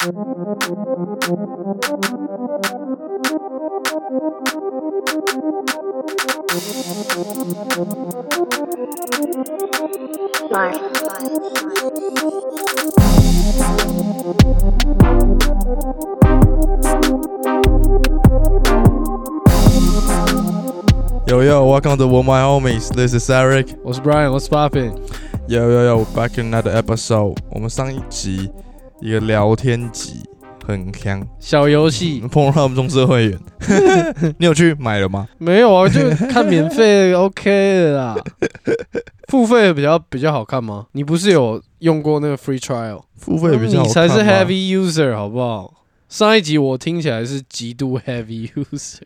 Yo yo, welcome to All My Homies. This is Eric. 我是 Brian，我是 Poppin。 Yo yo yo, back in another episode. 我们上一集 一个聊天集很香，小游戏碰到他们中社会员，你有去买了吗？没有啊，就看免费 OK 的啦。付费的比较比较好看吗？你不是有用过那个 free trial？付费比较好你才是 heavy user 好不好？上一集我听起来是极度 heavy user，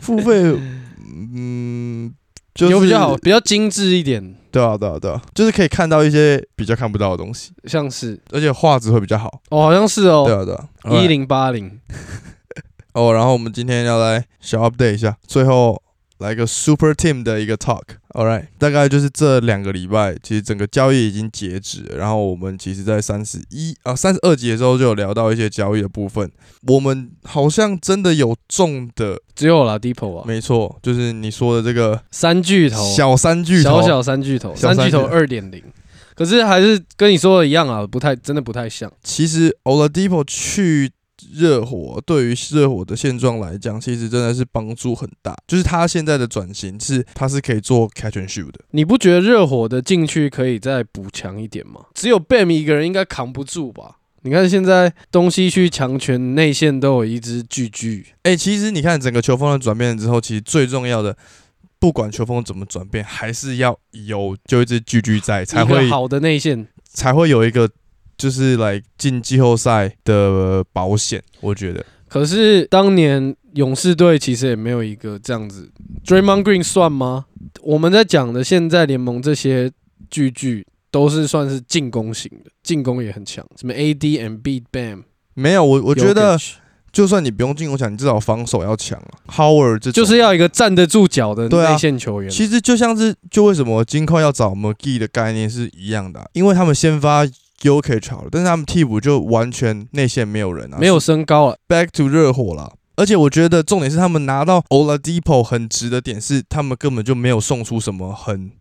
付费，嗯，就是有比较好，比较精致一点，对啊对啊对啊，就是可以看到一些比较看不到的东西，像是。而且画质会比较好。哦，好像是哦。对哦，啊对啊，一零八零。哦，然后我们今天要来小 update 一下，最后来个 super team 的一个 talk。All right，大概就是这两个礼拜，其实整个交易已经截止了。然后我们其实在三十一啊三十二集的时候就有聊到一些交易的部分，我们好像真的有中的，只有啦 Depot 啊，没错，就是你说的这个三巨头，小三巨头，小小三巨头，小三巨头三巨头二点零。可是还是跟你说的一样啊，不太真的不太像。其实 Oladipo 去热火，对于热火的现状来讲，其实真的是帮助很大。就是他现在的转型是，他是可以做 catch and shoot 的。你不觉得热火的禁区可以再补强一点吗？只有 Bam 一个人应该扛不住吧？你看现在东西区强权内线都有一支巨巨，哎、其实你看整个球风的转变之后，其实最重要的，不管球风怎么转变，还是要有就一支巨巨在，才会好的内线。才会有一个就是来进季后赛的保险。我觉得可是当年勇士队其实也没有一个这样子，Draymond Green 算吗？我们在讲的现在联盟这些巨巨都是算是进攻型的，进攻也很强，什么 AD and Beat Bam，没有我，我觉得就算你不用进攻强，你至少防守要强啊。Howard 这就是要一个站得住脚的内线球员。其实就像是就为什么金块要找 McGee 的概念是一样的啊、因为他们先发 UK 好了，但是他们替补就完全内线没有人啊，没有身高啊，back to 热火啦。而且我觉得重点是他们拿到 Oladipo 很值的点是，他们根本就没有送出什么很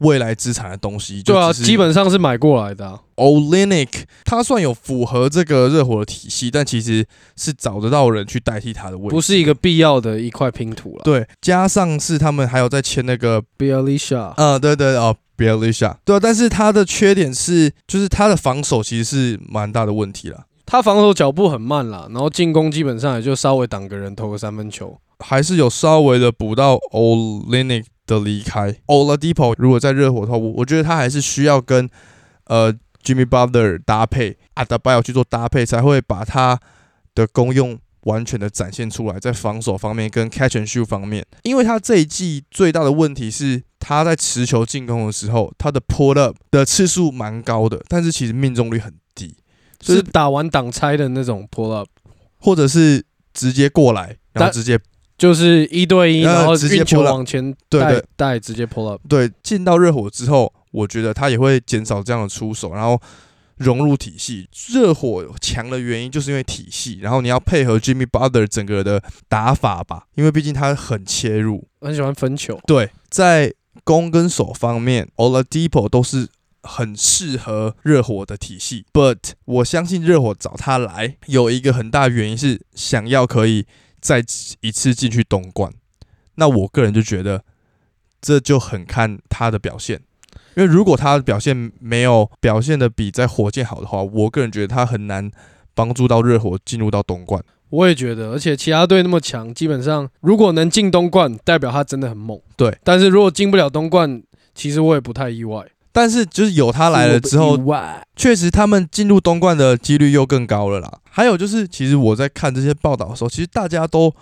未来资产的东西。就对啊，基本上是买过来的啊、Olenek 他算有符合这个热火的体系，但其实是找得到人去代替它的位置，不是一个必要的一块拼图了。对。加上是他们还有在签那个 b i l l y Shaw 呃，对对哦 b i l l y s h 对啊，但是他的缺点是，就是他的防守其实是蛮大的问题啦，他防守脚步很慢啦，然后进攻基本上也就稍微挡个人投个三分球。还是有稍微的补到 Olenek 的离开。Oladipo 如果在热火的话，我我觉得他还是需要跟呃 Jimmy Butler 搭配，阿德巴约去做搭配，才会把他的功用完全的展现出来，在防守方面跟 catch and shoot 方面，因为他这一季最大的问题是他在持球进攻的时候，他的 pull up 的次数蛮高的，但是其实命中率很低，就是是打完挡拆的那种 pull up，或者是直接过来，然后直接就是一对一，呃然后直接运球往前带对对带直接 pull up。对，进到热火之后，我觉得他也会减少这样的出手，然后融入体系。热火强的原因就是因为体系，然后你要配合 Jimmy Butler 整个的打法吧，因为毕竟他很切入。很喜欢分球，对，在攻跟守方面，Oladipo 都是很适合热火的体系。But 我相信热火找他来有一个很大原因是想要可以再一次进去东冠。那我个人就觉得这就很看他的表现。因为如果他的表现没有表现的比在火箭好的话，我个人觉得他很难帮助到热火进入到东冠。我也觉得，而且其他队那么强，基本上如果能进东冠，代表他真的很猛。对，但是如果进不了东冠，其实我也不太意外。但是就是有他来了之后确实他们进入东冠的几率又更高了啦。还有就是，其实我在看这些报道的时候，其实大家都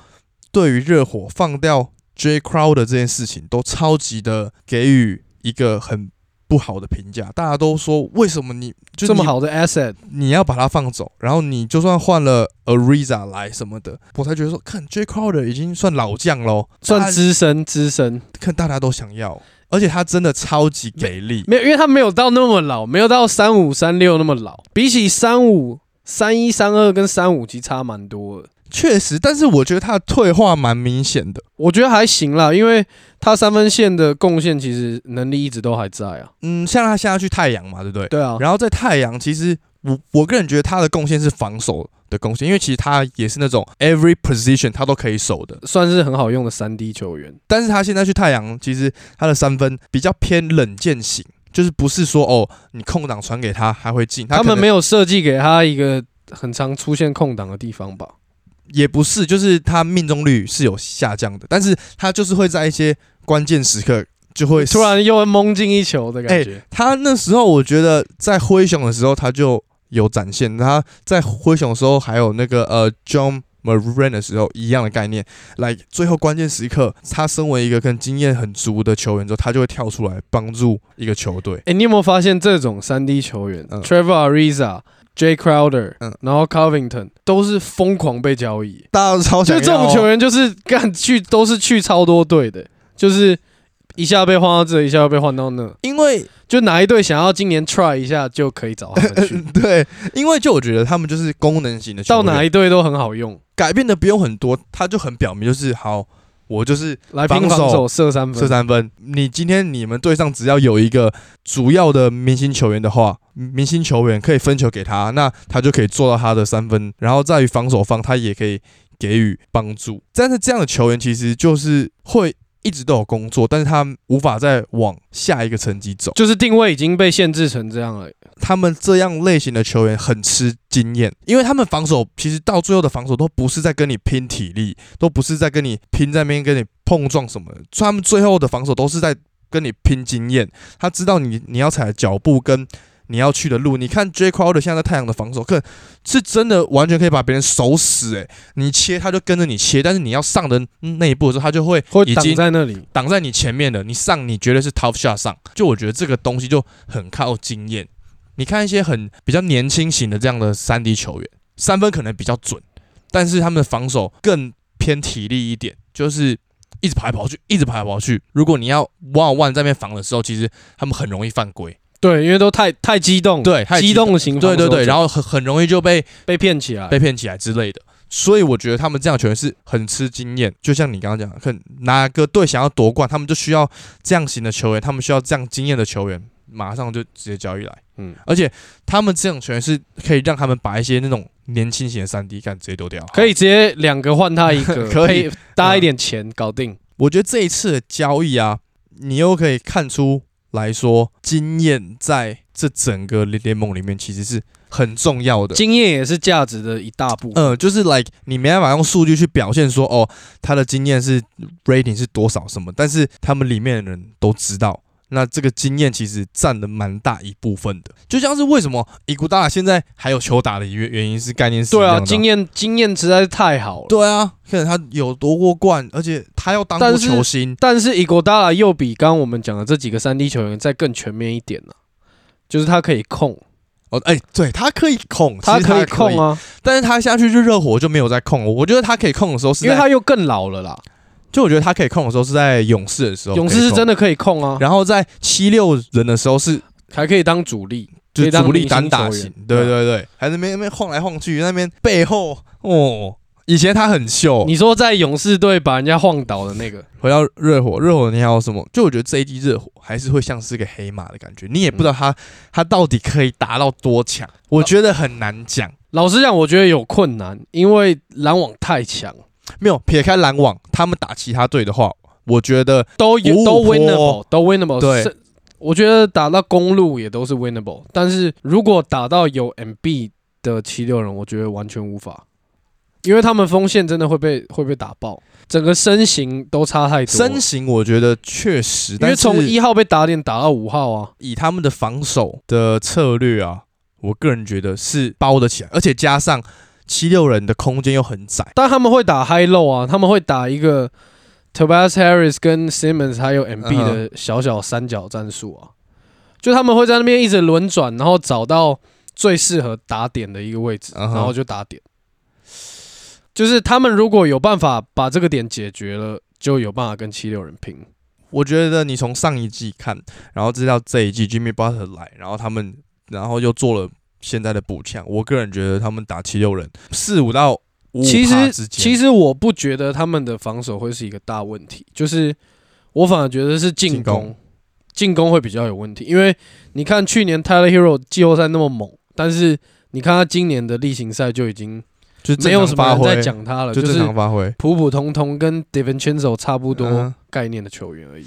对于热火放掉 J Crowder 这件事情，都超级的给予一个很不好的评价。大家都说，为什么你这么好的 asset，你要把它放走，然后你就算换了 Ariza 来什么的，我才觉得说，看 J Crowder 已经算老将喽，算资深资深，看大家都想要，而且他真的超级给力。没有，因为他没有到那么老，没有到三五三六那么老。比起三五三一、三二跟三五其实差蛮多的。确实，但是我觉得他的退化蛮明显的。我觉得还行啦，因为他三分线的贡献其实能力一直都还在啊。嗯，像他现在去太阳嘛，对不对？对啊，然后在太阳，其实我我个人觉得他的贡献是防守的贡献，因为其实他也是那种 every position 他都可以守的。算是很好用的三 D 球员。但是他现在去太阳，其实他的三分比较偏冷箭型，就是不是说哦，你空档传给他还会进。他们没有，设计给他一个很常出现空档的地方吧？也不是，就是他命中率是有下降的，但是他就是会在一些关键时刻就会突。然又会蒙进一球的感觉。他那时候我觉得在灰熊的时候他就有展现，他在灰熊的时候还有那个呃 John Moran 的时候一样的概念，来最后关键时刻，他身为一个跟经验很足的球员之后，他就会跳出来帮助一个球队。哎、你有没有发现这种三 D 球员、嗯。T r e v o r Ariza、Jay Crowder，嗯。然后 Covington 都是疯狂被交易。大家都超想就这种球员，就是干去都是去超多队的，就是一下被换到这，一下又被换到那，因为就哪一队想要今年 try 一下就可以找他们去，对，因为就我觉得他们就是功能型的球到，哪一队都很好用，改变的不用很多，他就很表明就是好，我就是来防守射三分，射三分。你今天你们队上只要有一个主要的明星球员的话，明星球员可以分球给他，那他就可以做到他的三分。然后在于防守方，他也可以给予帮助。但是这样的球员其实就是会一直都有工作，但是他无法再往下一个层级走。就是定位已经被限制成这样了。他们这样类型的球员很吃经验，因为他们防守其实到最后的防守都不是在跟你拼体力，都不是在跟你拼在那边跟你碰撞什么的，他们最后的防守都是在跟你拼经验。他知道你你要踩的脚步跟你要去的路。你看 J Crowder 现在在太阳的防守，可是真的完全可以把别人守死、欸。你切他就跟着你切，但是你要上的那一步的时候，他就会会挡已经在那里，挡在你前面的，你上你绝对是 tough shot 上。就我觉得这个东西就很靠经验。你看一些很比较年轻型的这样的三 D 球员，三分可能比较准，但是他们的防守更偏体力一点，就是一直跑来跑去，一直跑来跑去。如果你要 one on one 在那边防的时候，其实他们很容易犯规。对，因为都太太激动，对太激激动型对对对，然后很很容易就被被骗起来，被骗起来之类的。所以我觉得他们这样的球员是很吃经验，就像你刚刚讲的，看哪个队想要夺冠，他们就需要这样型的球员，他们需要这样经验的球员，马上就直接交易来。嗯，而且他们这种球员是可以让他们把一些那种年轻型的三 D 干直接丢掉，可以。直接两个换他一个，可以搭一点钱搞定。我觉得这一次的交易啊，你又可以看出来说，经验在这整个联联盟里面其实是很重要的。经验也是价值的一大部分。嗯，就是 like 你没办法用数据去表现说，哦，他的经验是 rating 是多少什么，但是他们里面的人都知道，那这个经验其实占了蛮大一部分的。就像是为什么伊古达拉现在还有球打的原原因是概念是对啊，经验经验实在是太好了。对啊，可能他有夺过冠，而且他要当过球星，但是伊古达拉又比刚刚我们讲的这几个三 D 球员再更全面一点呢、就是他可以控，哦，哎、对他可以控，他可以控啊，但是他下去就热火就没有在控了。我觉得他可以控的时候是，因为他又更老了啦。就我觉得他可以控的时候是在勇士的时候，勇士是真，的可以控啊，然后在七六人的时候是还可以当主力，就主力单打型，对对对，还在那边那边晃来晃去，那边背后哦，以前他很秀，你说在勇士队把人家晃倒的那个，回到热火，热火你还有什么？就我觉得这一季热火还是会像是个黑马的感觉，你也不知道他、他到底可以达到多强，我觉得很难讲。老实讲，我觉得有困难，因为篮网太强，没有撇开篮网，他们打其他队的话，我觉得都有都五五 winnable，都 winnable。对，我觉得打到公路也都是 winnable，但是如果打到有 MB 的七六人，我觉得完全无法，因为他们锋线真的会被会被打爆，整个身形都差太多。身形我觉得确实，因为从一号被打点打到五号啊，以他们的防守的策略啊，我个人觉得是包得起来，而且加上七六人的空间又很窄，但他们会打 high low 啊，他们会打一个 Tobias Harris 跟 Simmons 还有 MB 嗯的小小三角战术啊，就他们会在那边一直轮转，然后找到最适合打点的一个位置，然后就打点。就是他们如果有办法把这个点解决了，就有办法跟七六人拼。我觉得你从上一季看，然后知道这一季 Jimmy Butler 来，然后他们然后又做了现在的补强，我个人觉得他们打七六人四五到五其实其实我不觉得他们的防守会是一个大问题，就是我反而觉得是进进攻攻，进攻会比较有问题。因为你看去年 Tyler Hero 季后赛那么猛，但是你看他今年的例行赛就已经就没有什么在，讲他了，就正就是常发挥。普普通通跟 Devincenzo 差不多嗯概念的球员而已。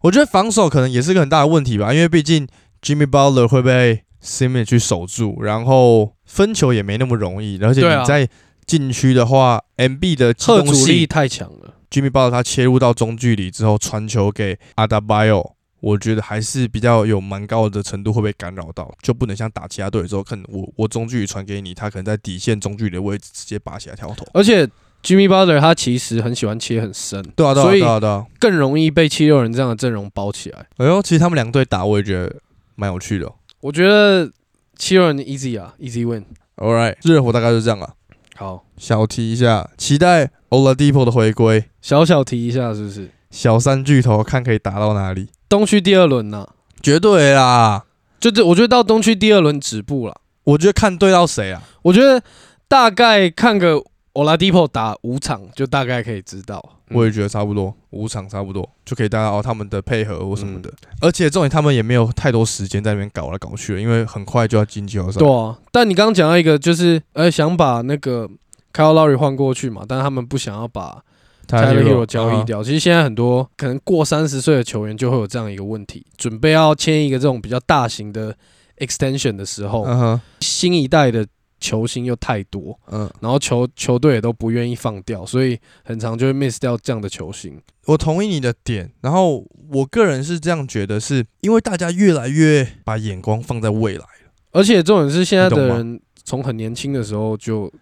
我觉得防守可能也是个很大的问题吧，因为毕竟 Jimmy Butler 会被 Simmons 去守住，然后分球也没那么容易，而且你在禁区的话，MB 的机贺阻力动性太强了。，Jimmy Butler 他切入到中距离之后传球给 Adabayo，我觉得还是比较有蛮高的程度会被干扰到，就不能像打其他队的时候，可能我我中距离传给你，他可能在底线中距离的位置直接拔起来跳投。而且 Jimmy Butler 他其实很喜欢切很深，对啊，对啊，对啊，对啊。更容易被七六人这样的阵容包起来。哎呦，其实他们两队打，我也觉得蛮有趣的哦、我觉得七六人 easy 啊，easy win。All right，热火大概就这样了。好，小提一下，期待 Oladipo 的回归。小小提一下，是不是？小三巨头看可以打到哪里？东区第二轮啊、绝对啦！就这，我觉得到东区第二轮止步了。我觉得看对到谁啊？我觉得大概看个 Oladipo 打五场，就大概可以知道。嗯我也觉得差不多，五场差不多就可以大家哦他们的配合或什么的。嗯而且重点他们也没有太多时间在那边搞来搞去了，因为很快就要进季后赛。对啊，但你刚刚讲到一个，就是呃想把那个 Kyle Lowry 换过去嘛，但是他们不想要把 Tyler Hero 交易啊掉。其实现在很多可能过三十岁的球员就会有这样一个问题，准备要签一个这种比较大型的 extension 的时候，新一代的球星又太多，嗯，然后球球队也都不愿意放掉，所以很常就会 miss 掉这样的球星。我同意你的点。然后我个人是这样觉得是，因为大家越来越把眼光放在未来。而且重点是现在的人从很年轻的时候就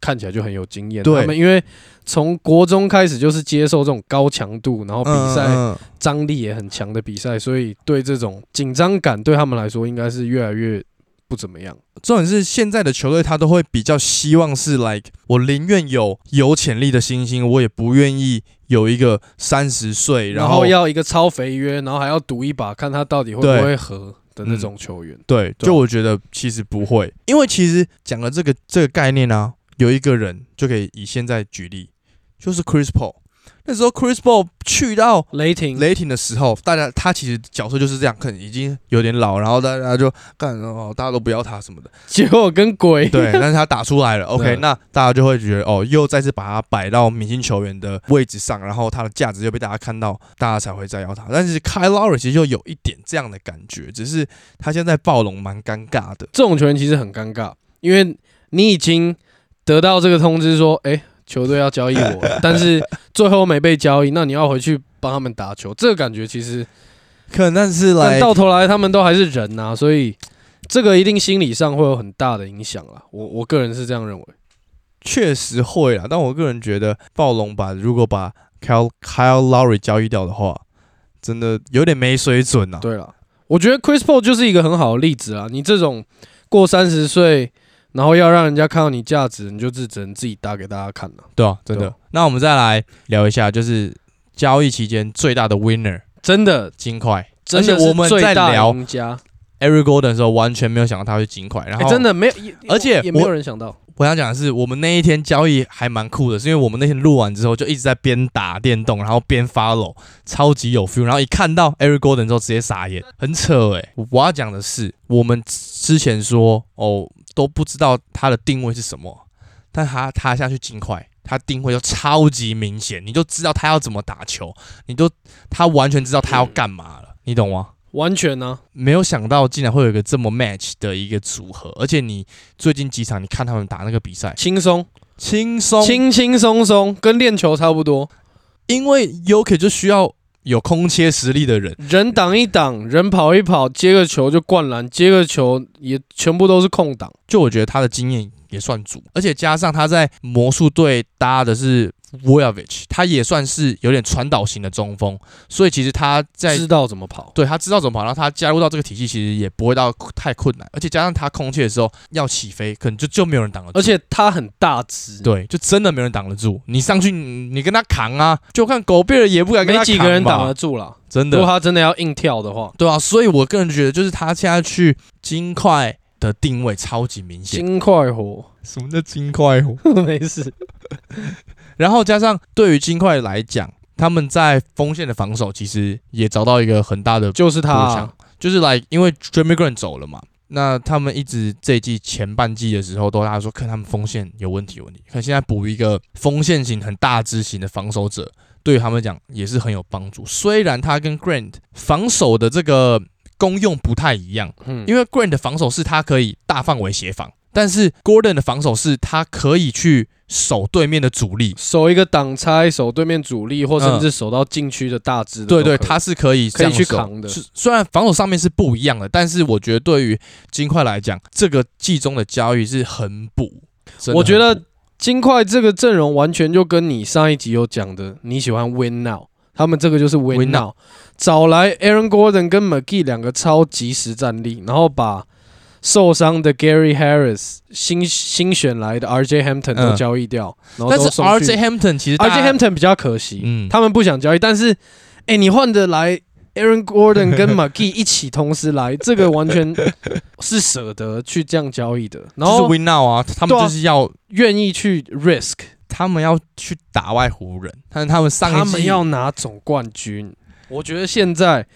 看起来就很有经验，对他们因为从国中开始就是接受这种高强度，然后比赛张力也很强的比赛，所以对这种紧张感对他们来说应该是越来越不怎么样。重点是现在的球队，他都会比较希望是 like 我宁愿有有潜力的新星，我也不愿意有一个三十岁，然后后要一个超肥约，然后还要赌一把，看他到底会不会合的那种球员。对，就我觉得其实不会，因为其实讲了这个这个概念啊，有一个人就可以以现在举例，就是 Chris Paul。那时候 Chris Paul 去到雷霆，雷霆的时候，大家他其实角色就是这样，可能已经有点老，然后大家就干哦，大家都不要他什么的。结果跟鬼。对，但是他打出来了，OK，那大家就会觉得哦，又再次把他摆到明星球员的位置上，然后他的价值又被大家看到，大家才会再要他。但是 Kyle Lowry 其实就有一点这样的感觉，只是他现在暴龙蛮尴尬的。这种球员其实很尴尬，因为你已经得到这个通知说，哎、球队要交易我，但是最后没被交易，那你要回去帮他们打球，这个感觉其实，可能但是但来到头来他们都还是人呐、所以这个一定心理上会有很大的影响啊。我我个人是这样认为。确实会啦，但我个人觉得暴龙把如果把 Kyle Kyle Lowry 交易掉的话，真的有点没水准呐、对了，我觉得 Chris Paul 就是一个很好的例子啊。你这种过三十岁，然后要让人家看到你价值，你就是只能自己打给大家看了、对啊，真的。那我们再来聊一下，就是交易期间最大的 winner 真的，金块，真的而且我们在聊。Eric Golden 的时候，完全没有想到他会金块，然哎、后真的没有，而且也没有人想到。我想讲的是，我们那一天交易还蛮酷的，是因为我们那天录完之后就一直在边打电动，然后边 follow，超级有 feel。然后一看到 Eric Golden 之后，直接傻眼，很扯诶、我要讲的是，我们之前说哦都不知道他的定位是什么，但他他下去尽快，他定位就超级明显，你就知道他要怎么打球，你就他完全知道他要干嘛了，你懂吗？完全呢、没有想到竟然会有一个这么 match 的一个组合，而且你最近几场你看他们打那个比赛，轻松，轻松，轻轻松松，跟练球差不多。因为 Yoke 就需要有空切实力的人，人挡一挡，人跑一跑，接个球就灌篮，接个球也全部都是空档。就我觉得他的经验也算足，而且加上他在魔术队搭的是 Voyavich，他也算是有点传导型的中锋，所以其实他在知道怎么跑。对他知道怎么跑，然后他加入到这个体系，其实也不会到太困难，而且加上他空切的时候要起飞，可能就就没有人挡得住，而且他很大只，，对，就真的没人挡得住。你上去，你你跟他扛啊，就看狗贝尔也不敢跟他没几个人挡得住了。真的如果他真的要硬跳的话，对啊，所以我个人觉得，就是他现在去金块的定位超级明显。金块火，什么叫金块火？没事。然后加上对于金块来讲，他们在锋线的防守其实也找到一个很大的就是他就是来因为 Grant 走了嘛，那他们一直这一季前半季的时候都大家说看他们锋线有问题，有问题。看现在补一个锋线型很大只型的防守者，对于他们讲也是很有帮助。虽然他跟 Grant 防守的这个功用不太一样，嗯，因为 Grant 的防守是他可以大范围协防，但是 Gordon 的防守是他可以去守对面的主力。守一个挡拆，守对面主力，或甚至守到禁区的大支的对对，他是可以可以去这样守扛的虽然防守上面是不一样的，但是我觉得对于金块来讲，这个季中的交易是很补。我觉得金块这个阵容完全就跟你上一集有讲的，你喜欢 Win Now，他们这个就是 Win, now. now 找来 Aaron Gordon 跟 McGee 两个超级实战力，然后把受伤的 Gary Harris 新新选来的 RJ Hampton 都嗯交易掉，然后但是 RJ Hampton 其实大 RJ Hampton 比较可惜，嗯他们不想交易，但是哎、你换得来 Aaron Gordon 跟 McGee 一起同时来，这个完全是舍得去这样交易的，然就是后 Win Now 啊，他们就是要愿意去 risk。他们要去打外湖人，但是他们上一季他们要拿总冠军。我觉得现在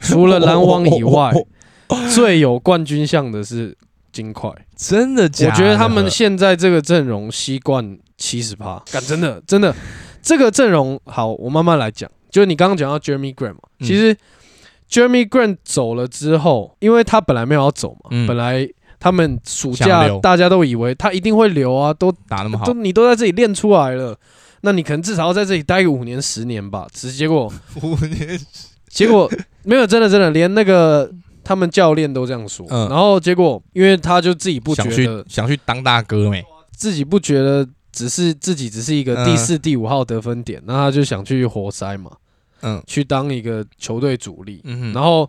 除了篮网以外，最有冠军相的是金块。真的假的？我觉得他们现在这个阵容西冠七十趴，干真的真的这个阵容好，我慢慢来讲。就是你刚刚讲到 Jeremy Grant 嘛，嗯其实 Jeremy Grant 走了之后，因为他本来没有要走嘛，嗯本来他们暑想留假大家都以为他一定会留啊，都打那么好都，你都在这里练出来了，那你可能至少要在这里待个五年十年吧。只是结果 五年结果没有，真的真的，连那个他们教练都这样说。嗯然后结果，因为他就自己不觉想去得，想去当大哥没？自己不觉得只是自己只是一个嗯第四、第五号得分点，那他就想去活塞嘛，嗯去当一个球队主力。嗯哼，然后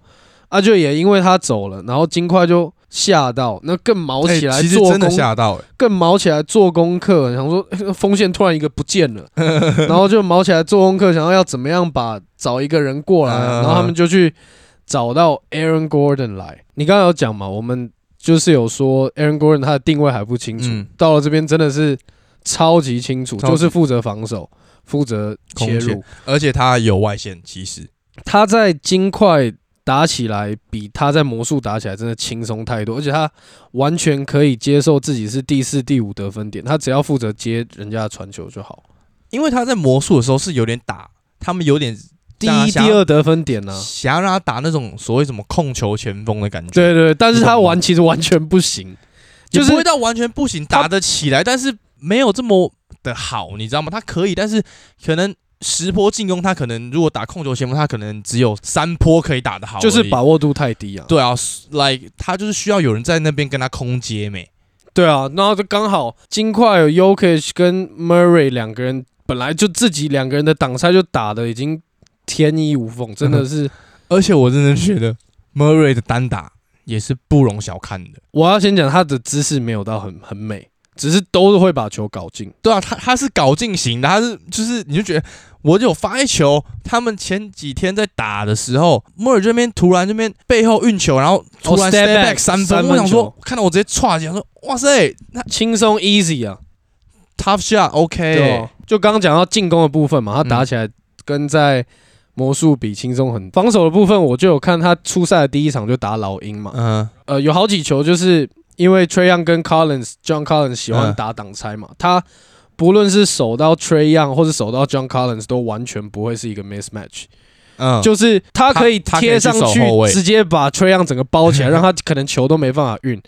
阿就也因为他走了，然后金块就吓到，那更毛起来欸其实做真的功吓到、欸，更毛起来做功课，想说呃锋线突然一个不见了，然后就毛起来做功课，想要要怎么样把找一个人过来，嗯然后他们就去找到 Aaron Gordon 来。你刚刚有讲嘛，我们就是有说 Aaron Gordon 他的定位还不清楚，嗯到了这边真的是超级清楚，就是负责防守，负责切入。而且他有外线，其实他在金块打起来比他在魔术打起来真的轻松太多，而且他完全可以接受自己是第四、第五得分点，他只要负责接人家的传球就好。因为他在魔术的时候是有点打，他们有点第一、第二得分点呢、想要让他打那种所谓什么控球前锋的感觉，对对对，但是他玩其实完全不行，就是也不会到完全不行，打得起来，但是没有这么的好，你知道吗？他可以，但是可能十波进攻，他可能如果打控球前锋，他可能只有三波可以打得好，就是把握度太低啊。对啊，like 他就是需要有人在那边跟他空接没，对啊，然后就刚好金块有 Yokich 跟 Murray 两个人，本来就自己两个人的挡拆就打的已经天衣无缝，真的是。而且我真的觉得 Murray 的单打也是不容小看的。我要先讲他的姿势没有到很很美，只是都是会把球搞进。对啊，他他是搞进型的，他是就是你就觉得我有发一球，他们前几天在打的时候，莫尔这边突然这边背后运球，然后突然哦 step back，back 三分，我想说看到我直接歘起来说哇塞，那轻松 easy 啊，tough shot OK，对哦，就刚刚讲到进攻的部分嘛，他嗯打起来跟在魔术比轻松很。防守的部分，我就有看他初赛的第一场就打老鹰嘛，嗯。呃，有好几球就是因为 Trey Young 跟 Collins John Collins 喜欢嗯。打挡拆嘛，他不论是守到 Trey Young 或是守到 John Collins 都完全不会是一个 mismatch，、嗯，就是他可以贴上去直接把 Trey Young 整个包起来，让他可能球都没办法运，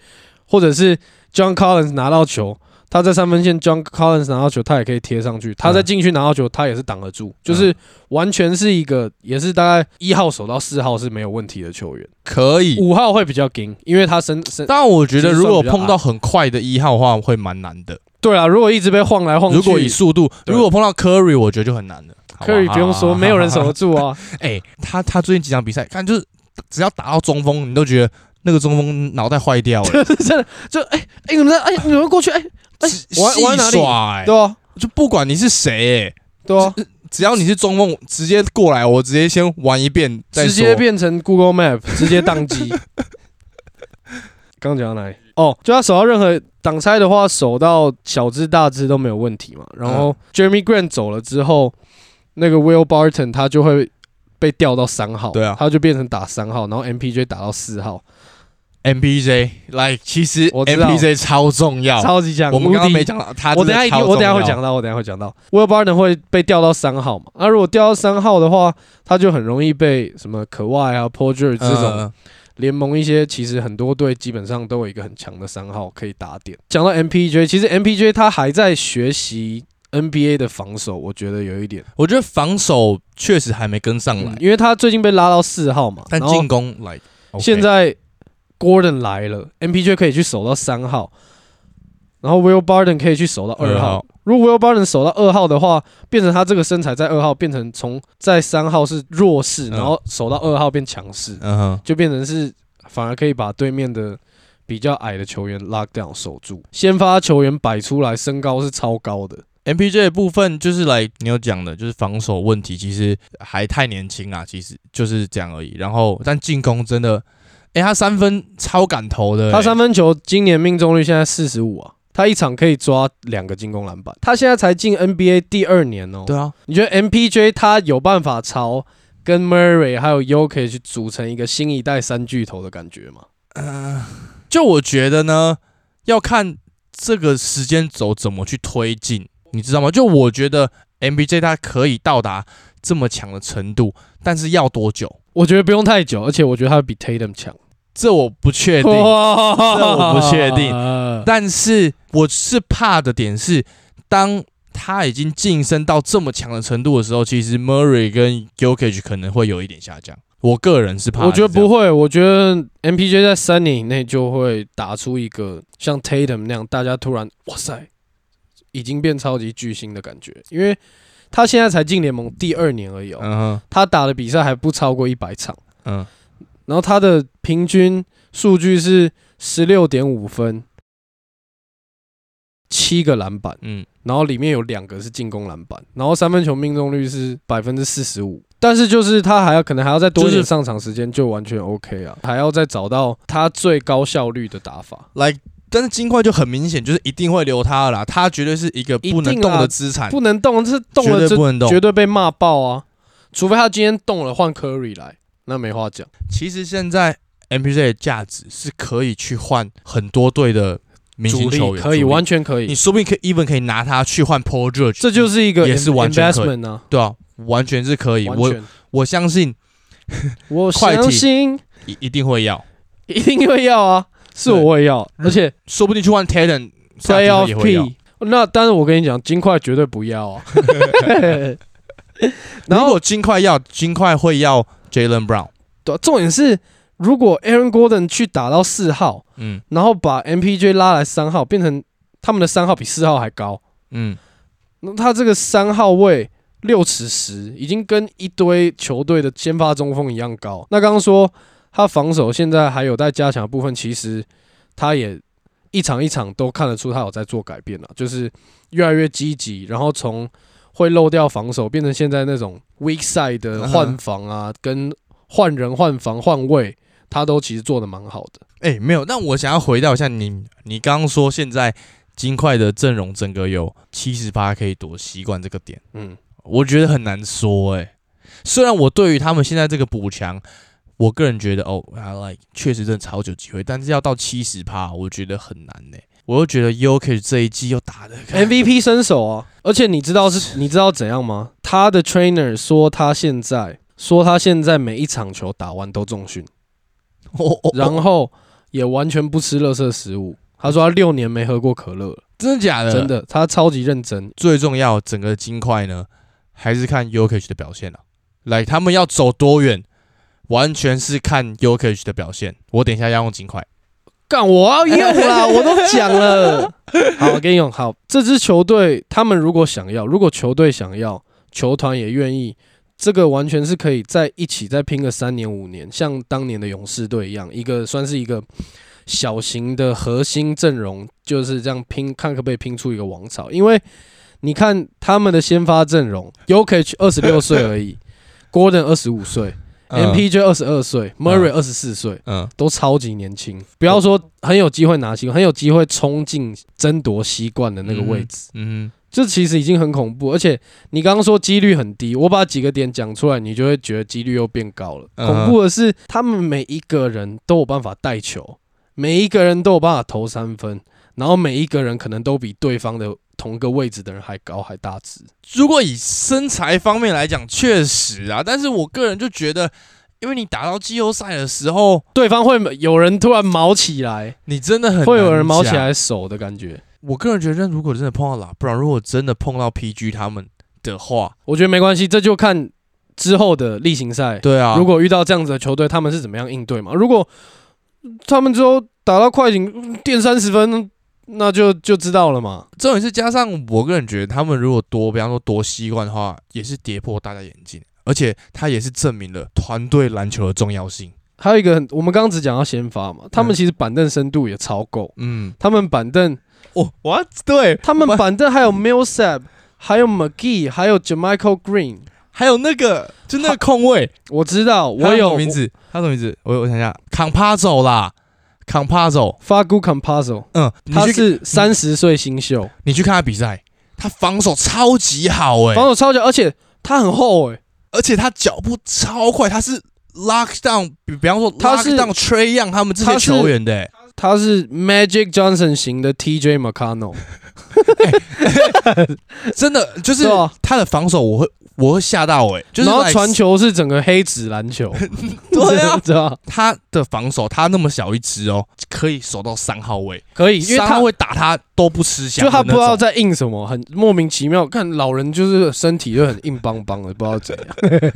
或者是 John Collins 拿到球。他在三分线，John Collins 拿到球，他也可以贴上去。他在禁区拿到球，他也是挡得住，就是完全是一个，也是大概一号守到四号是没有问题的球员。可以。五号会比较硬，因为他身身但我觉得如果碰到很快的一号的话，会蛮难的。对啊，如果一直被晃来晃去，如果以速度，如果碰到 Curry，我觉得就很难了。Curry 不用说，没有人守得。住啊。哎、他他最近几场比赛，看就是只要打到中锋，你都觉得那个中锋脑袋坏掉了，真的就哎哎，你们在哎，你们过去哎哎，我要我哪里？戏耍哎、对啊，就不管你是谁哎、对啊，只要你是中锋，直接过来，我直接先玩一遍再直。接变成 Google Map，直接宕机。刚讲到哪里？哦，就他守到任何挡拆的话，守到小只大只都没有问题嘛。然后 Jeremy Grant 走了之后，那个 Will Barton 他就会被调到三号，对啊他就变成打三号，然后 MPJ 打到四号，MPJ 来，其实我知道 MPJ 超重要。超级强。我们刚刚没讲到，他我等下一定，我等下会讲到。我等下会讲到，Will Barton 会被调到三号嘛？那、如果调到三号的话，他就很容易被什么可外啊、George 这种嗯联盟一些其实很多队基本上都有一个很强的三号可以打点。讲到 MPJ，其实 MPJ 他还在学习 NBA 的防守，我觉得有一点，我觉得防守确实还没跟上来嗯，因为他最近被拉到四号嘛，但进攻来，现在 Gordon 来了，MPJ 可以去守到三号，然后 Will Barton 可以去守到二号。如果 Will Barton 守到二号的话，变成他这个身材在二号变成从在三号是弱势，嗯然后守到二号变强势，嗯哼，就变成是反而可以把对面的比较矮的球员 lock down 守住。先发球员摆出来，身高是超高的。MPJ 的部分就是来你有讲的，就是防守问题，其实还太年轻啊，其实就是这样而已。然后但进攻真的，诶，他三分超敢投的、他三分分球今年命中率现在四十五啊，他一场可以抓两个进攻篮板。他现在才进 NBA 第二年哦。对啊，你觉得 MPJ 他有办法朝跟 Murray 还有 Yoke 去组成一个新一代三巨头的感觉吗？就我觉得呢，要看这个时间轴怎么去推进，你知道吗？就我觉得 MPJ 他可以到达这么强的程度，但是要多久？我觉得不用太久，而且我觉得他比 Tatum 强。这我不确定。这我不确定定。但是我是怕的点是，当他已经晋升到这么强的程度的时候，其实 Murray 跟 yokage 可能会有一点下降。我个人是怕，我觉得不。会，我觉得 MPJ 在三年以内就会打出一个像 Tatum 那样，大家突然哇塞，已经变超级巨星的感觉。因为他现在才进联盟第二年而已哦，他打的比赛还不超过一百场，嗯，然后他的平均数据是十六点五分，七个篮板，嗯，然后里面有两个是进攻篮板，然后三分球命中率是百分之四十五。但是就是他还要可能还要再多一点上场时间，就完全 OK 啊，还要再找到他最高效率的打法。来，但是金块就很明显，就是一定会留他了啦，他绝对是一个不能动的资产，不能动，这动了这对不能动绝。对被骂爆啊！除非他今天动了换 Curry 来，那没话讲。其实现在 MPJ 的价值是可以去换很多队的明星球员，可以完全可以你，说不定可以 even 可以拿它去换 Paul George，这就是一个也是完全可以对啊，完全是可以。我。我相信 我相信一一定会要，一定会要啊，是我会要，而且说不定去换 playoff 也会要。P。那但是我跟你讲，金块绝对不要啊。然后如果金块要，金块会要 Jalen Brown，对重点是，如果 Aaron Gordon 去打到四号，嗯。然后把 MPJ 拉来三号，变成他们的三号比四号还高，嗯，那他这个三号位六尺十，已经跟一堆球队的先发中锋一样高。那刚刚说他防守现在还有待加强的部分，其实他也一场一场都看得出他有在做改变了，就是越来越积极，然后从会漏掉防守变成现在那种 weak side 的换防啊，跟换人换防换位，他都其实做的蛮好的。哎、没有。但我想要回到一下你，你刚刚说现在金块的阵容整个有七十八可以夺习惯这个点，嗯，我觉得很难说哎、虽然我对于他们现在这个补强，我个人觉得哦，I like 确实真的超级有机会，但是要到七十趴，我觉得很难呢、我又觉得 Yoke 这一季又打的 MVP 身手啊，而且你知道是 你知道怎样吗？他的 trainer 说他现在说他现在每一场球打完都重训，哦哦然后也完全不吃垃圾食物。他说他六年没喝过可乐了，真的假的？真的，他超级认真。最重要，整个金块呢，还是看 Yoke 的表现啊。来，他们要走多远，完全是看 Yoke 的表现。我等一下要用金块。干，我要用啦，我都讲了。好，我给你用。好，这支球队他们如果想要，如果球队想要，球团也愿意，这个完全是可以在一起再拼个三年五年，像当年的勇士队一样，一个算是一个小型的核心阵容，就是这样拼，看可不可以拼出一个王朝。因为你看他们的先发阵容 y o k 二十六岁而已，Gordon 二十五岁嗯 MPJ 二十二岁，Murray 二十四岁，嗯，都超级年轻。不要说很有机会拿西冠，很有机会冲进争夺西冠的那个位置，嗯这其实已经很恐怖。而且你刚刚说几率很低，我把几个点讲出来，你就会觉得几率又变高了。嗯恐怖的是，他们每一个人都有办法带球，每一个人都有办法投三分，然后每一个人可能都比对方的同个位置的人还高还大只。如果以身材方面来讲，确实啊，但是我个人就觉得，因为你打到季后赛的时候，对方会有人突然毛起来，你真的很会有人毛起。来手的感觉。我个人觉得，如果真的碰到拉不然，如果真的碰到 PG 他们的话，我觉得没关系，这就看之后的例行赛。对啊，如果遇到这样子的球队，他们是怎么样应对嘛？如果他们之后打到快艇嗯垫三十分，那就就知道了嘛。重点是加上我个人觉得，他们如果多，比方说多西冠的话，也是跌破大家眼镜，而且他也是证明了团队篮球的重要性。还有一个很，我们刚刚只讲到先发嘛，他们其实板凳深度也超够。嗯，他们板凳，哦，我对他们板凳还有 Millsap，还有 McGee，还有 Jamichael Green。还有那个就那个空位，我知道，我有名字，他什么名字？我我想一下，康帕走啦，康帕走，Fagu Compazzo，嗯，你去他是三十岁新秀，你去看他比赛，他防守超级好哎、防守超强，而且他很厚哎、而且他脚步超快，他是 lock down，比比方说他是 Trey Young 他们这些他是球员的、欸，他是 Magic Johnson 型的 TJ McConnell，真的就是对啊他的防守我会我会吓到哎、就是然后传球是整个黑子篮球，对啊，知道他的防守他那么小一只哦，可以守到三号位，可以，因为他会打他都不吃香就他不知道在硬什么，很莫名其妙。看老人就是身体就很硬邦邦的，不知道怎样。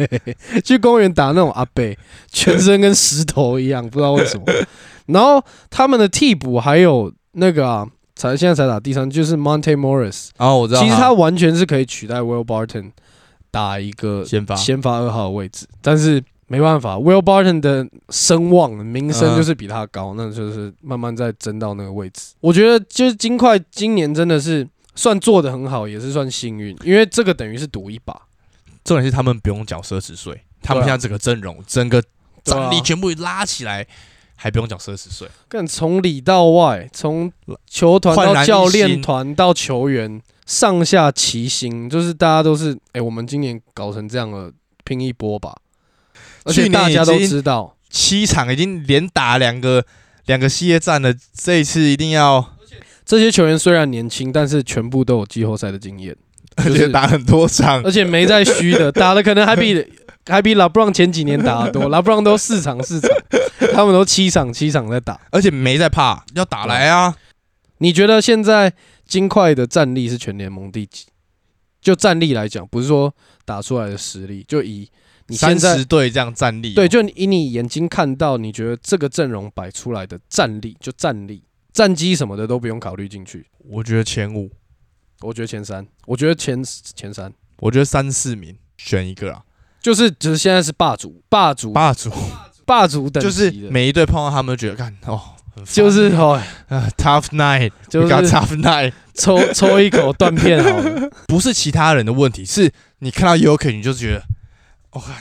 去公园打那种阿贝，全身跟石头一样，不知道为什么。然后他们的替补还有那个啊，才现在才打第三，就是 Monte Morris。哦，我知道，其实他完全是可以取代 Will Barton 打一个先发先发二号的位置，但是没办法，Will Barton 的声望名声嗯就是比他高，那就是慢慢在争到那个位置。我觉得就是金块今年真的是算做的很好，也是算幸运，因为这个等于是赌一把。重点是他们不用缴奢侈税，他们现在整个阵容、整个战力全部拉起来，还不用缴奢侈税。更从里到外，从球团到教练团到球员，上下齐心，就是大家都是哎、我们今年搞成这样了，拼一波吧。而且大家都知道，七场已经连打两个两个系列战了，这一次一定要，这些球员虽然年轻，但是全部都有季后赛的经验，而且打很多场而。且没在虚的，打的可能还比 还比拉布朗前几年打的多。拉布朗都四场四场，他们都七场七场在打。而且没在怕，要打来啊！你觉得现在金块的战力是全联盟第几？就战力来讲，不是说打出来的实力，就以你现三在十队这样战力哦、对，就以你眼睛看到，你觉得这个阵容摆出来的战力，就战力、战绩什么的都不用考虑进去。我觉得前五，我觉得前三，我觉得前前三。我觉得三四名选一个啊，就是就是现在是霸主，霸主，霸主。霸主等就是每一队碰到他们都觉得，看哦，就是哦，啊，tough night，就是 tough night，抽抽一口断片好了。不是其他人的问题，是你看到 Yoke 你就觉得，我、看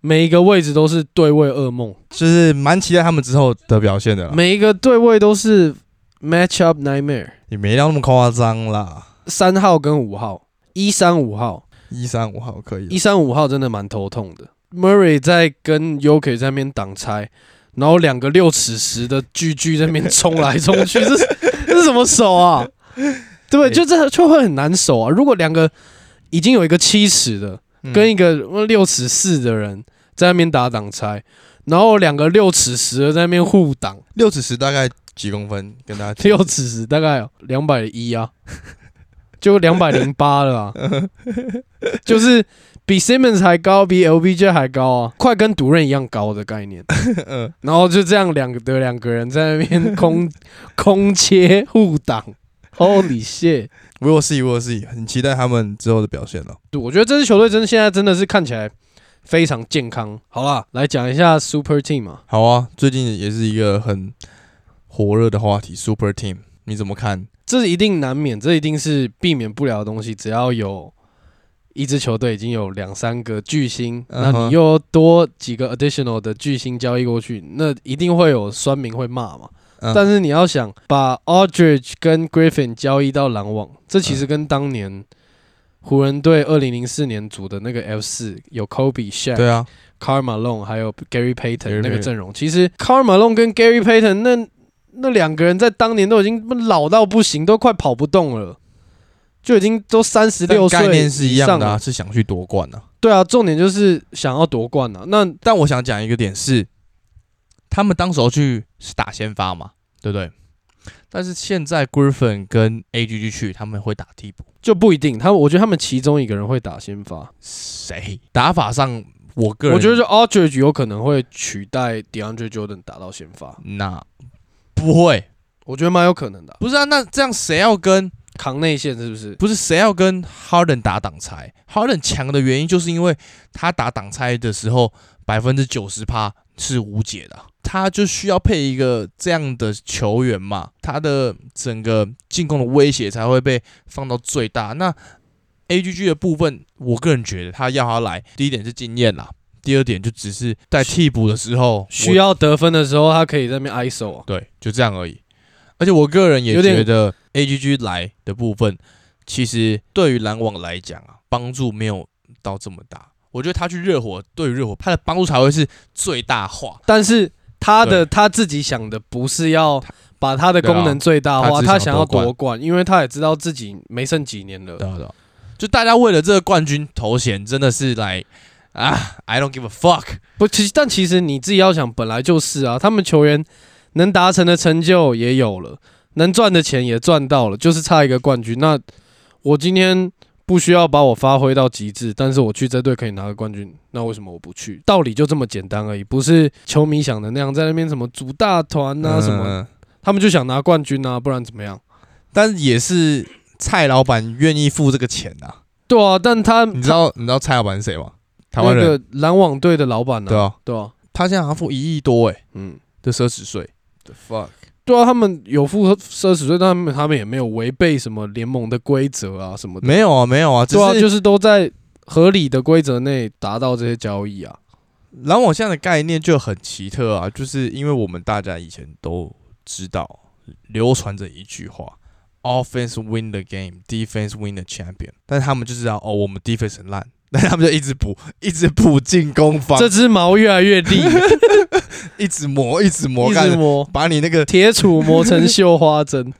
每一个位置都是对位噩梦，就是蛮期待他们之后的表现的啦，每一个对位都是 match up nightmare。也没到那么夸张啦，三号跟五号，一三五号，一三五号可以，一三五号真的蛮头痛的。Murray 在跟 Yoke 在那边挡拆，然后两个六尺十的巨巨在那边冲来冲去，这是这是什么手啊？对不对？就这就会很难守啊。如果两个已经有一个七尺的，嗯跟一个六尺四的人在那边打挡拆，然后两个六尺十的在那边互挡，六尺十大概几公分？跟大家讲六尺十大概两百一啊，就两百零八了啊，就是比 Simmons 还高，比 LBJ 还高啊，快跟独任一样高的概念。嗯，然后就这样两个的两个人在那边空 空切互挡，Holy shit！we'll see，we'll see，很期待他们之后的表现了。对，我觉得这支球队真的现在真的是看起来非常健康。好啦，来讲一下 Super Team 嘛。好啊，最近也是一个很火热的话题，Super Team，你怎么看？这一定难免，这一定是避免不了的东西。只要有一支球队已经有两三个巨星，那你又多几个 additional 的巨星交易过去，那一定会有酸民会骂嘛。嗯。但是你要想把 Aldridge 跟 Griffin 交易到篮网，这其实跟当年湖人队二零零四年组的那个 F 四有 Kobe、Shaq、对啊，Karl Malone 还有 Gary Payton 那个阵容，其实 Karl Malone 跟 Gary Payton 那那两个人在当年都已经老到不行，都快跑不动了，就已经都三十六岁但概念是一样的啊，以上了是想去夺冠啊。对啊，重点就是想要夺冠啊。那但我想讲一个点是，他们当时候去是打先发嘛，对不对？但是现在 Griffin 跟 AGG 去，他们会打替补，就不一定，他们我觉得他们其中一个人会打先发，谁打法上，我个人我觉得就 Aldridge 有可能会取代 DeAndre Jordan 打到先发，那不会，我觉得蛮有可能的啊、不是啊？那这样谁要跟扛内线是不是？不是谁要跟 Harden 打挡拆？Harden 强的原因就是因为他打挡拆的时候，百分之九十趴是无解的啊，他就需要配一个这样的球员嘛，他的整个进攻的威胁才会被放到最大。那 AGG 的部分，我个人觉得他要他来，第一点是经验啦，第二点就只是在替补的时候需要得分的时候，他可以在那边 ISO 啊。对，就这样而已。而且我个人也有觉得 AGG 来的部分，其实对于篮网来讲啊，帮助没有到这么大。我觉得他去热火，对于热火他的帮助才会是最大化。但是他的他自己想的不是要把他的功能最大化，他想他想要夺冠夺冠，因为他也知道自己没剩几年了。对啊，对啊，就大家为了这个冠军头衔，真的是来啊，I don't give a fuck。不，其实但其实你自己要想，本来就是啊，他们球员能达成的成就也有了，能赚的钱也赚到了，就是差一个冠军。那我今天不需要把我发挥到极致，但是我去这队可以拿个冠军，那为什么我不去？道理就这么简单而已，不是球迷想的那样，在那边什么组大团啊什么，嗯他们就想拿冠军啊，不然怎么样？但也是蔡老板愿意付这个钱啊。对啊，但他你知道你知道蔡老板是谁吗？台湾人，篮网队的老板呢、对啊，对啊，他现在好像付一亿多哎嗯。的奢侈税。The fuck。对啊，他们有付奢侈税，但他们他们也没有违背什么联盟的规则啊什么的。没有啊，没有啊，只对啊，是就是都在合理的规则内达到这些交易啊。篮网现在的概念就很奇特啊，就是因为我们大家以前都知道，流传着一句话：offense win the game，defense win the champion。但是他们就知道，哦，我们 defense 很烂，但他们就一直补，一直补进攻方，这只毛越来越利，一直磨，一直磨，一直磨把你那个铁杵磨成绣花针。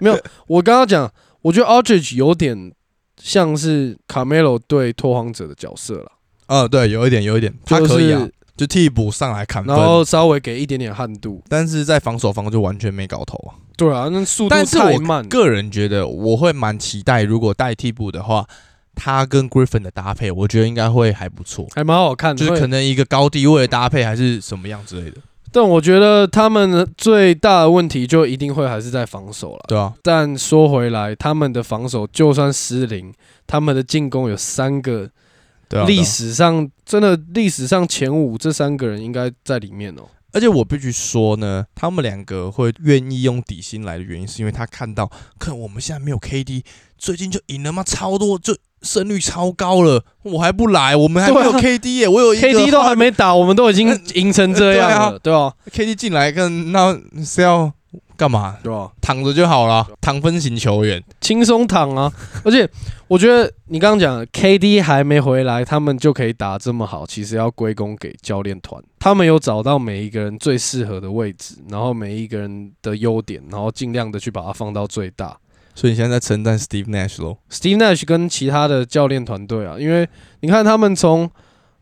没有，我刚刚讲，我觉得 Aldridge 有点像是卡梅罗对拓荒者的角色了，呃，对，有一点，有一点，他可以啊，就替补上来砍分然，后稍微给一点点悍度。但是在防守方就完全没搞头啊。对啊，那速度但是我太慢。个人觉得我会蛮期待，如果带替补的话，他跟 Griffin 的搭配，我觉得应该会还不错。还蛮好看的，就是可能一个高低位的搭配，还是什么样之类的，但我觉得他们的最大的问题就一定会还是在防守了。对啊，但说回来，他们的防守就算失灵，他们的进攻有三个，对啊，历啊史上真的历史上前五这三个人应该在里面哦。而且我必须说呢，他们两个会愿意用底薪来的原因，是因为他看到，看我们现在没有 KD，最近就赢了吗？超多，就胜率超高了，我还不来，我们还没有对啊 KD 耶，我有一个 KD 都还没打，我们都已经 赢成这样了，对吧？KD 进来，跟那是要干嘛？对吧？躺着就好了，躺分型球员。轻松躺啊！而且我觉得你刚刚讲 KD 还没回来，他们就可以打这么好，其实要归功给教练团，他们有找到每一个人最适合的位置，然后每一个人的优点，然后尽量的去把它放到最大。所以你现在在称赞 Steve Nash 咯？Steve Nash 跟其他的教练团队啊，因为你看他们从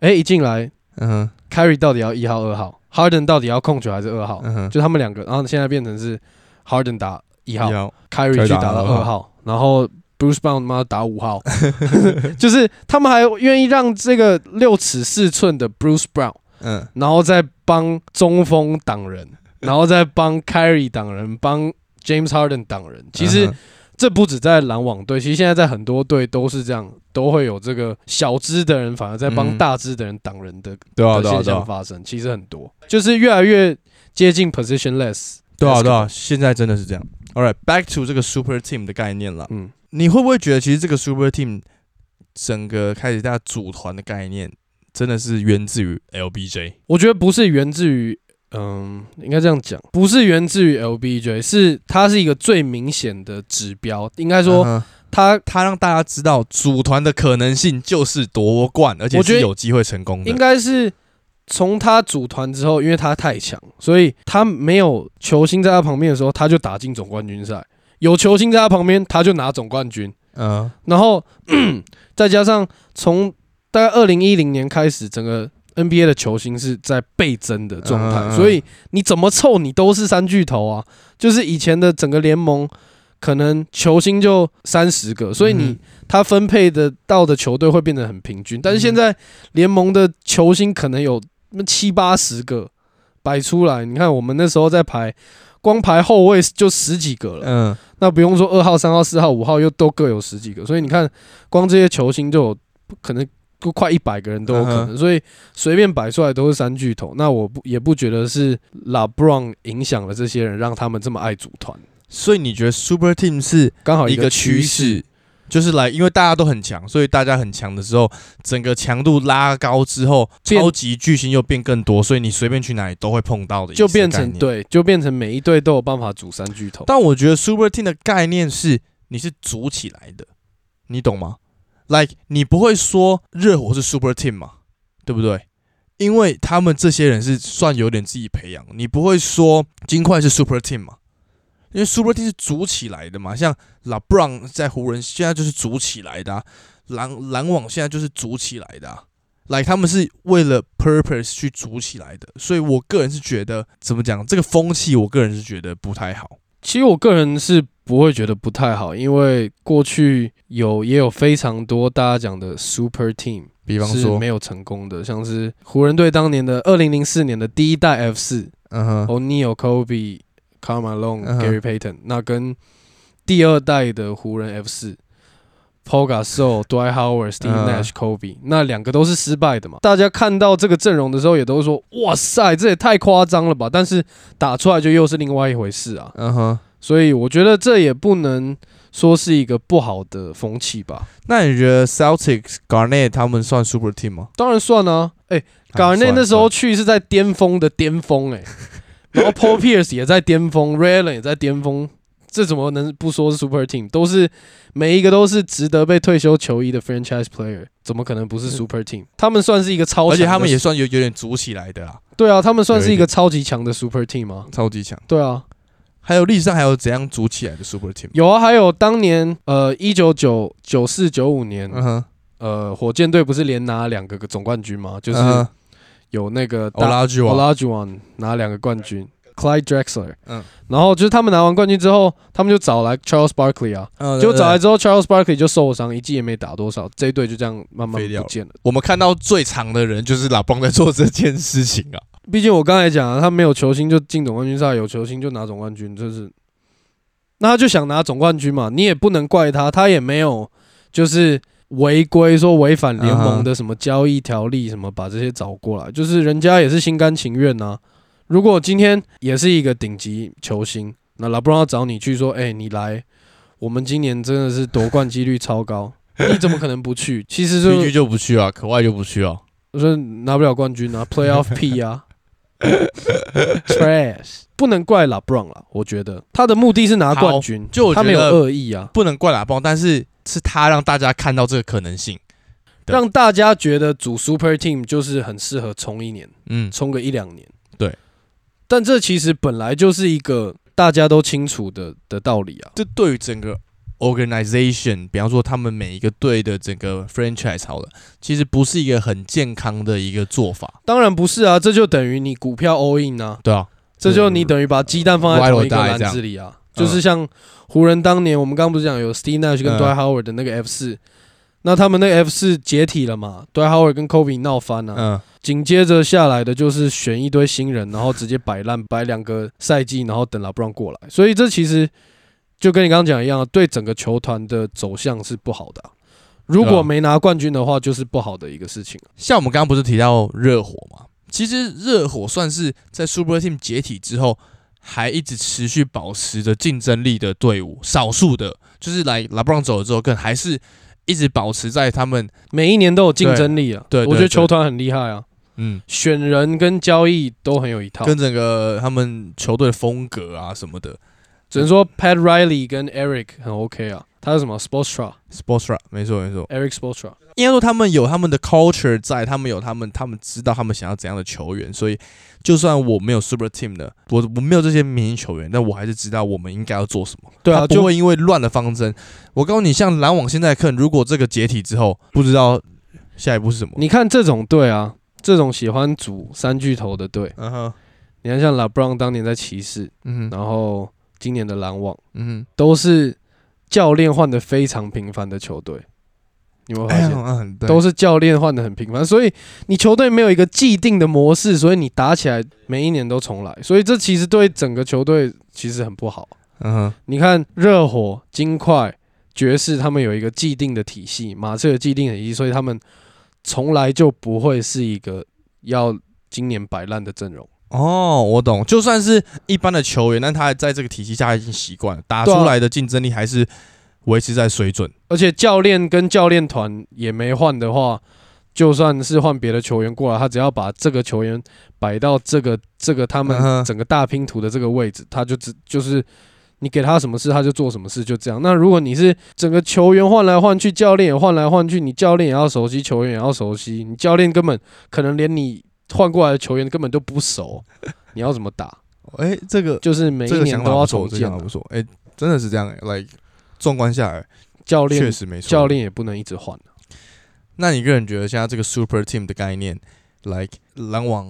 哎、一进来嗯哼，，Carry 到底要一号、二号，Harden 到底要控球还是二号？就他们两个，然后现在变成是 Harden 打一号要，Carry 去打到二号，然后 Bruce Brown 妈打五号，就是他们还愿意让这个六尺四寸的 Bruce Brown，嗯然后再帮中锋挡人，然后再帮 Carry 挡人，帮 James Harden 挡人。其实这不止在篮网队，其实现在在很多队都是这样，都会有这个小只的人反而在帮嗯大只的人挡人的对啊对啊对的现象啊发生，其实很多，就是越来越接近 positionless。对啊对啊，现在真的是这样。All right, back to 这个 super team 的概念了。嗯，你会不会觉得其实这个 super team 整个开始大家组团的概念，真的是源自于 LBJ。我觉得不是源自于，嗯，应该这样讲，不是源自于 LBJ，是它是一个最明显的指标。应该说，嗯哼它他让大家知道组团的可能性就是夺冠，而且我觉得是有机会成功的。应该是从他组团之后，因为他太强，所以他没有球星在他旁边的时候，他就打进总冠军赛；有球星在他旁边，他就拿总冠军。嗯然后 再加上从大概二零一零年开始，整个 NBA 的球星是在倍增的状态，所以你怎么凑你都是三巨头啊。就是以前的整个联盟可能球星就三十个，所以你嗯他分配的到的球队会变得很平均。但是现嗯在联盟的球星可能有那七八十个摆出来，你看我们那时候在排，光排后卫就十几个了。嗯，那不用说二号、三号、四号、五号又都各有十几个，所以你看，光这些球星就有可能都快一百个人都有可能，嗯所以随便摆出来都是三巨头。那我不也不觉得是 LeBron 影响了这些人，让他们这么爱组团，所以你觉得 Super Team 是刚好一个趋趋势。就是来，因为大家都很强，所以大家很强的时候，整个强度拉高之后，超级巨星又变更多，所以你随便去哪里都会碰到的就变。成对，就变成每一队都有办法组三巨头。但我觉得 Super Team 的概念是你是组起来的，你懂吗？Like 你不会说热火是 Super Team 嘛，对不对？因为他们这些人是算有点自己培养，你不会说金块是 Super Team 嘛？因为 Super Team 是组起来的嘛，像 LeBron 在湖人现在就是组起来的、啊，篮篮网现在就是组起来的、啊。来，他们是为了 purpose 去组起来的，所以我个人是觉得，怎么讲，这个风气，我个人是觉得不太好。其实我个人是不会觉得不太好，因为过去有也有非常多大家讲的 super team，比方说没，有成功的，像是湖人队当年的二零零四年的第一代 F 四嗯哼，，O'Neal、Kobe、哼 Gary Payton，那跟第二代的湖人 F 四。Paul Gasol、Dwight Howard、Steve 嗯 Nash、Kobe，那两个都是失败的嘛？大家看到这个阵容的时候，也都说：“哇塞，这也太夸张了吧！”但是打出来就又是另外一回事啊。嗯哼。所以我觉得这也不能说是一个不好的风气吧。那你觉得 Celtics、Garnett 他们算 Super Team 吗？当然算啊，哎、g a r n e t 那时候去是在巅峰的巅峰，哎，然后 Paul Pierce 也在巅峰 r a y l a n 也在巅峰，这怎么能不说是 Super Team？都是每一个都是值得被退休球衣的 franchise player，怎么可能不是 Super Team？他们算是一个超而且他们也算有有点组起来的啊，对啊，他们算是一个超级强的 Super Team 吗。超级强。对啊，还有历史上还有怎样组起来的 Super Team？有啊，还有当年呃一九九九四九五年，嗯哼，呃，火箭队不是连拿两个总冠军吗？就是有那个 Olajuwon Olajuwon 拿两个冠军，Clyde Drexler，嗯然后就是他们拿完冠军之后，他们就找来 Charles Barkley 啊，嗯结果找来之后，Charles Barkley 就受伤，一季也没打多少，这一队就这样慢慢不见了。我们看到最长的人就是拉布朗在做这件事情啊。毕竟我刚才讲了，他没有球星就进总冠军赛，有球星就拿总冠军，就是那他就想拿总冠军嘛，你也不能怪他，他也没有就是违规说违反联盟的什么交易条例什么，把这些找过来，就是人家也是心甘情愿呐、如果今天也是一个顶级球星，那拉布朗要找你去说，哎、你来，我们今年真的是夺冠几率超高，你怎么可能不去？其实就就不去啊，可外就不去啊。我说拿不了冠军啊，Playoff P 啊 Trash，不能怪 LeBron 啦，我觉得他的目的是拿冠军，就他没有恶意啊，不能怪拉布朗，但是是他让大家看到这个可能性。让大家觉得组 Super Team 就是很适合冲一年，嗯，冲个一两年。对，但这其实本来就是一个大家都清楚的的道理啊。这对于整个 organization，比方说他们每一个队的整个 franchise 好了，其实不是一个很健康的一个做法。当然不是啊，这就等于你股票 all in 啊，对啊，这就你等于把鸡蛋放在同一个篮子里啊。嗯就是像湖人当年，我们刚刚不是讲有 Steve Nash 跟嗯 Dwight Howard 的那个 F 四、那他们那个 F 四解体了嘛？Dwight Howard 跟 Kobe 闹翻了、嗯，紧接着下来的就是选一堆新人，然后直接摆烂，摆两个赛季，然后等 LeBron 过来。所以这其实就跟你刚刚讲一样，对整个球团的走向是不好的啊、如果没拿冠军的话，就是不好的一个事情啊。像我们刚刚不是提到热火嘛？其实热火算是在 Super Team 解体之后，还一直持续保持着竞争力的队伍，少数的，就是来 LeBron 走了之后，更还是一直保持在他们每一年都有竞争力啊。对对我觉得球团很厉害啊，嗯，选人跟交易都很有一套。跟整个他们球队的风格啊什么的只能说 Pat Riley 跟 Eric 很 OK 啊。他是什么 Sportstra，sports r 没错没错，Eric Sportstra，应该说他们有他们的 culture 在，他们有他们他们知道他们想要怎样的球员，所以就算我没有 super team 的，我我没有这些明星球员，但我还是知道我们应该要做什么。对啊，他就会因为乱了方针。我告诉你，像篮网现在看，如果这个解体之后，不知道下一步是什么。你看这种队啊，这种喜欢组三巨头的队，嗯哼，你看像 LeBron 当年在骑士，嗯，然后今年的篮网，嗯都是教练换的非常频繁的球队。你有没有哼，哎发现？都是教练换的很频繁，所以你球队没有一个既定的模式，所以你打起来每一年都重来，所以这其实对整个球队其实很不好。嗯哼，你看热火、金块、爵士，他们有一个既定的体系，马刺有既定的体系，所以他们从来就不会是一个要今年摆烂的阵容。哦，我懂。就算是一般的球员，但他在这个体系下已经习惯了，打出来的竞争力还是维持在水准。而且教练跟教练团也没换的话，就算是换别的球员过来，他只要把这个球员摆到这个这个他们整个大拼图的这个位置，他就只就是你给他什么事他就做什么事，就这样。那如果你是整个球员换来换去，教练也换来换去，你教练也要熟悉，球员也要熟悉，你教练根本可能连你换过来的球员根本都不熟，你要怎么打？哎，这个就是每一年都要不错，重建啊这个想法不。错。哎，真的是这样哎，like 纵观下来，教练确实没错。教练也不能一直换。那你个人觉得现在这个 super team 的概念，like 篮网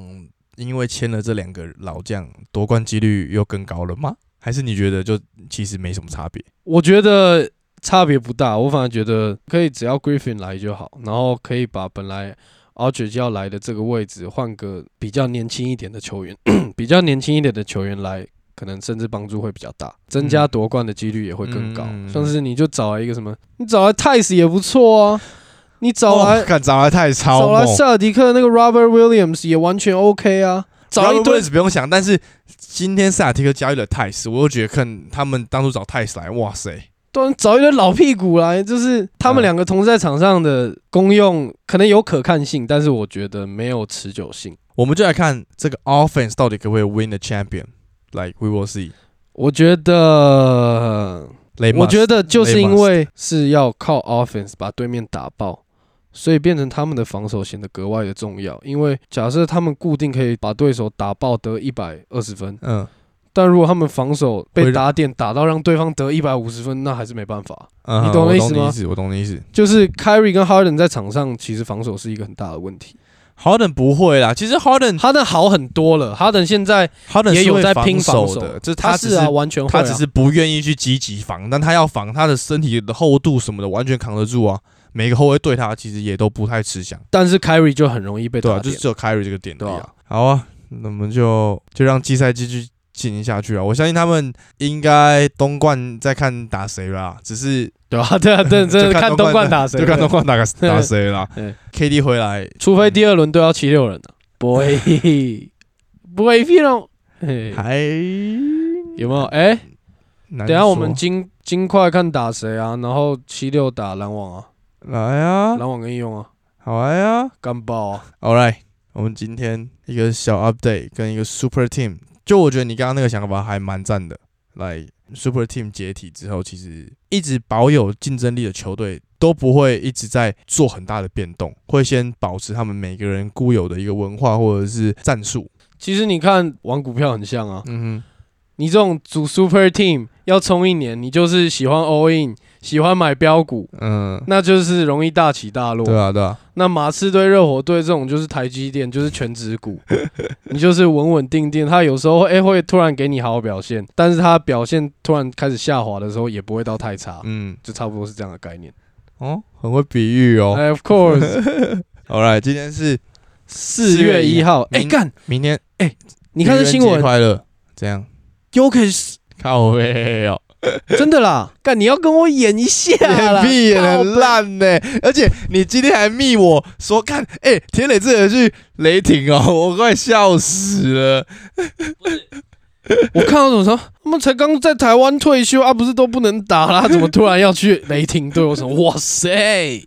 因为签了这两个老将，夺冠几率又更高了吗？还是你觉得就其实没什么差别？我觉得差别不大，我反而觉得可以只要 Griffin 来就好，然后可以把本来 Aldridge 要来的这个位置换个比较年轻一点的球员，比较年轻一点的球员来，可能甚至帮助会比较大，增加夺冠的几率也会更高。嗯像是你就找来一个什么，你找来 Tice 也不错啊，你找来、哦看找来泰超找来猛，塞尔迪克那个 Robert Williams 也完全 OK 啊，找一堆 Williams 不用想，但是今天塞尔提克交易了泰斯，我又觉得看他们当初找泰斯来，哇塞，对，找一堆老屁股来，就是他们嗯两个同时在场上的功用可能有可看性，但是我觉得没有持久性。我们就来看这个 offense 到底可不可以 win the champion。Like we will see。我觉得我觉得就是因为是要靠 offense 把对面打爆，所以变成他们的防守显得格外的重要。因为假设他们固定可以把对手打爆得一百二十分，嗯但如果他们防守被打点打到让对方得一百五十分，那还是没办法。嗯，你懂我我意思吗懂你意思，我懂你意思。就是 Kyrie 跟 Harden 在场上，其实防守是一个很大的问题。Harden 不会啦，其实 Harden Harden 好很多了，哈登现在 Harden 也有在拼防守的，就是他是啊，完全、啊，他只是不愿意去积极防，但他要防，他的身体的厚度什么的完全扛得住啊。每个后卫对他其实也都不太吃香，但是 Kyrie 就很容易被对啊，就是只有 carry 这个点对啊。好啊，那我们就就让季赛继续进行下去啊。我相信他们应该东冠在看打谁啦，只是对啊，对啊，对，真的看东冠打谁，就看东冠打个打谁啦。KD 回来，除非第二轮都要七六人 的，不会，不会屁龙。嘿还有没有？哎、难等下我们说金金块看打谁啊？然后七六打篮网啊，来啊，篮网跟应用啊，好来啊。干爆啊！All right，我们今天一个小 update 跟一个 super team，就我觉得你刚刚那个想法还蛮赞的。来，super team 解体之后，其实一直保有竞争力的球队都不会一直在做很大的变动，会先保持他们每个人固有的一个文化或者是战术。其实你看玩股票很像啊，嗯你这种组 super team 要冲一年，你就是喜欢 all in，喜欢买标股，嗯，那就是容易大起大落。对啊，对啊，那马刺队、热火队这种就是台积电，就是全指股，你就是稳稳定定。他有时候哎、会突然给你好表现，但是他表现突然开始下滑的时候，也不会到太差，嗯，就差不多是这样的概念。哦，很会比喻哦。哎 of course，All right，今天是四月一号，哎、明干，明天哎，你看这新闻快乐，这样 o k 是靠背哦。真的啦，干，你要跟我演一下啦，演屁演烂呢、而且你今天还密我说看，哎、田磊这个去雷霆哦，我快笑死了。我看到怎么说，他们才刚在台湾退休啊，不是都不能打啦？怎么突然要去雷霆队？我说哇塞！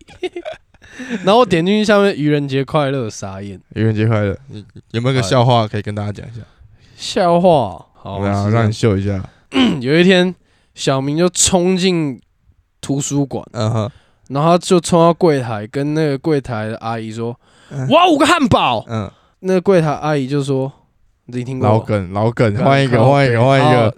然后我点进去下面愚人节快乐，傻眼。愚人节快乐！你有没有个笑话可以跟大家讲一下？笑话，好，我让你秀一下。有一天，小明就冲进图书馆，嗯哼，然后就冲到柜台，跟那个柜台的阿姨说嗯：“我要五个汉堡。嗯，”那个柜台阿姨就说：“你听过吗？老梗，老梗，换一个，换一个，换一个。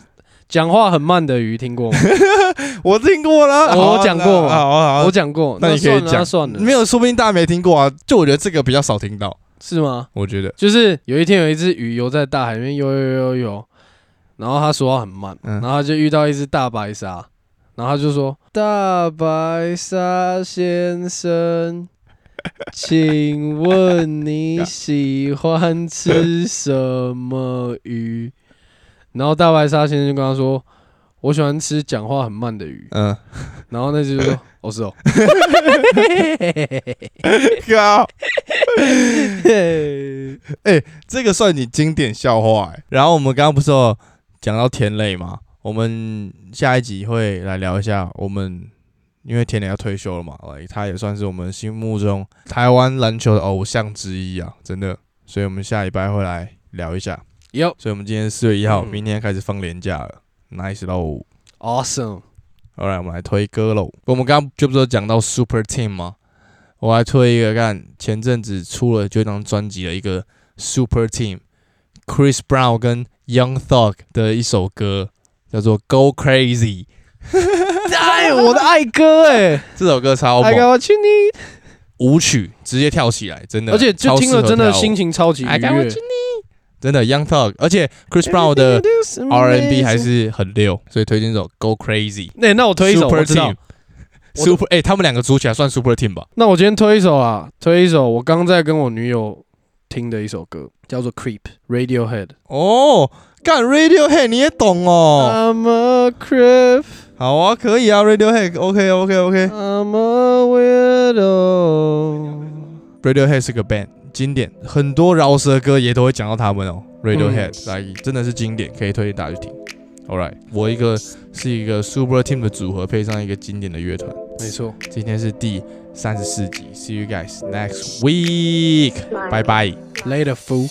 讲话很慢的鱼听过吗？我听过了，我讲过好我讲过，那你可以算了，那讲。算了，没有，说不定大家没听过啊。就我觉得这个比较少听到，是吗？我觉得，就是有一天有一只鱼游在大海里面游游游游游，然后他说话很慢，嗯然后他就遇到一只大白鲨，然后他就说：“大白鲨先生，请问你喜欢吃什么鱼？”然后大白鲨先生就跟他说：“我喜欢吃讲话很慢的鱼。嗯，”然后那只就说：“ 哦是哦。靠，这个算你经典笑话哎。然后我们刚刚不是有讲到田磊嘛？我们下一集会来聊一下我们，因为田磊要退休了嘛，哎，他也算是我们心目中台湾篮球的偶像之一啊，真的。所以我们下礼拜会来聊一下。有所以我们今天四月一号，嗯明天开始放年假了，nice 喽。awesome，好来，我们来推歌喽。我们刚刚就不是有讲到 Super Team 吗？我来推一个，看前阵子出了这张专辑的一个 Super Team，Chris Brown 跟 Young Thug 的一首歌叫做《Go Crazy》，哎，我的爱歌哎，这首歌超好听，舞曲直接跳起来，真的，而且就听了真的心情超级愉悦，真的 Young Thug，而且 Chris Brown 的 R&B 还是很溜，所以推荐一首《Go Crazy》。那那我推一首，我知道。Super 哎，他们两个组起来算 Super Team 吧？那我今天推一首啊，推一首，我刚在跟我女友。听的一首歌，叫做《Creep》Radiohead。哦，干 Radiohead 你也懂哦？I'm a creep, 好啊，可以啊，Radiohead，OK OK OK。I'm a weirdo。Radiohead 是个 band，经典，很多饶舌歌也都会讲到他们哦。Radiohead 来、真的是经典，可以推荐大家去听。All right，我一个是一个 Super Team 的组合，配上一个经典的乐团。没错，今天是第三十四集，See you guys next week，拜拜。Later fool。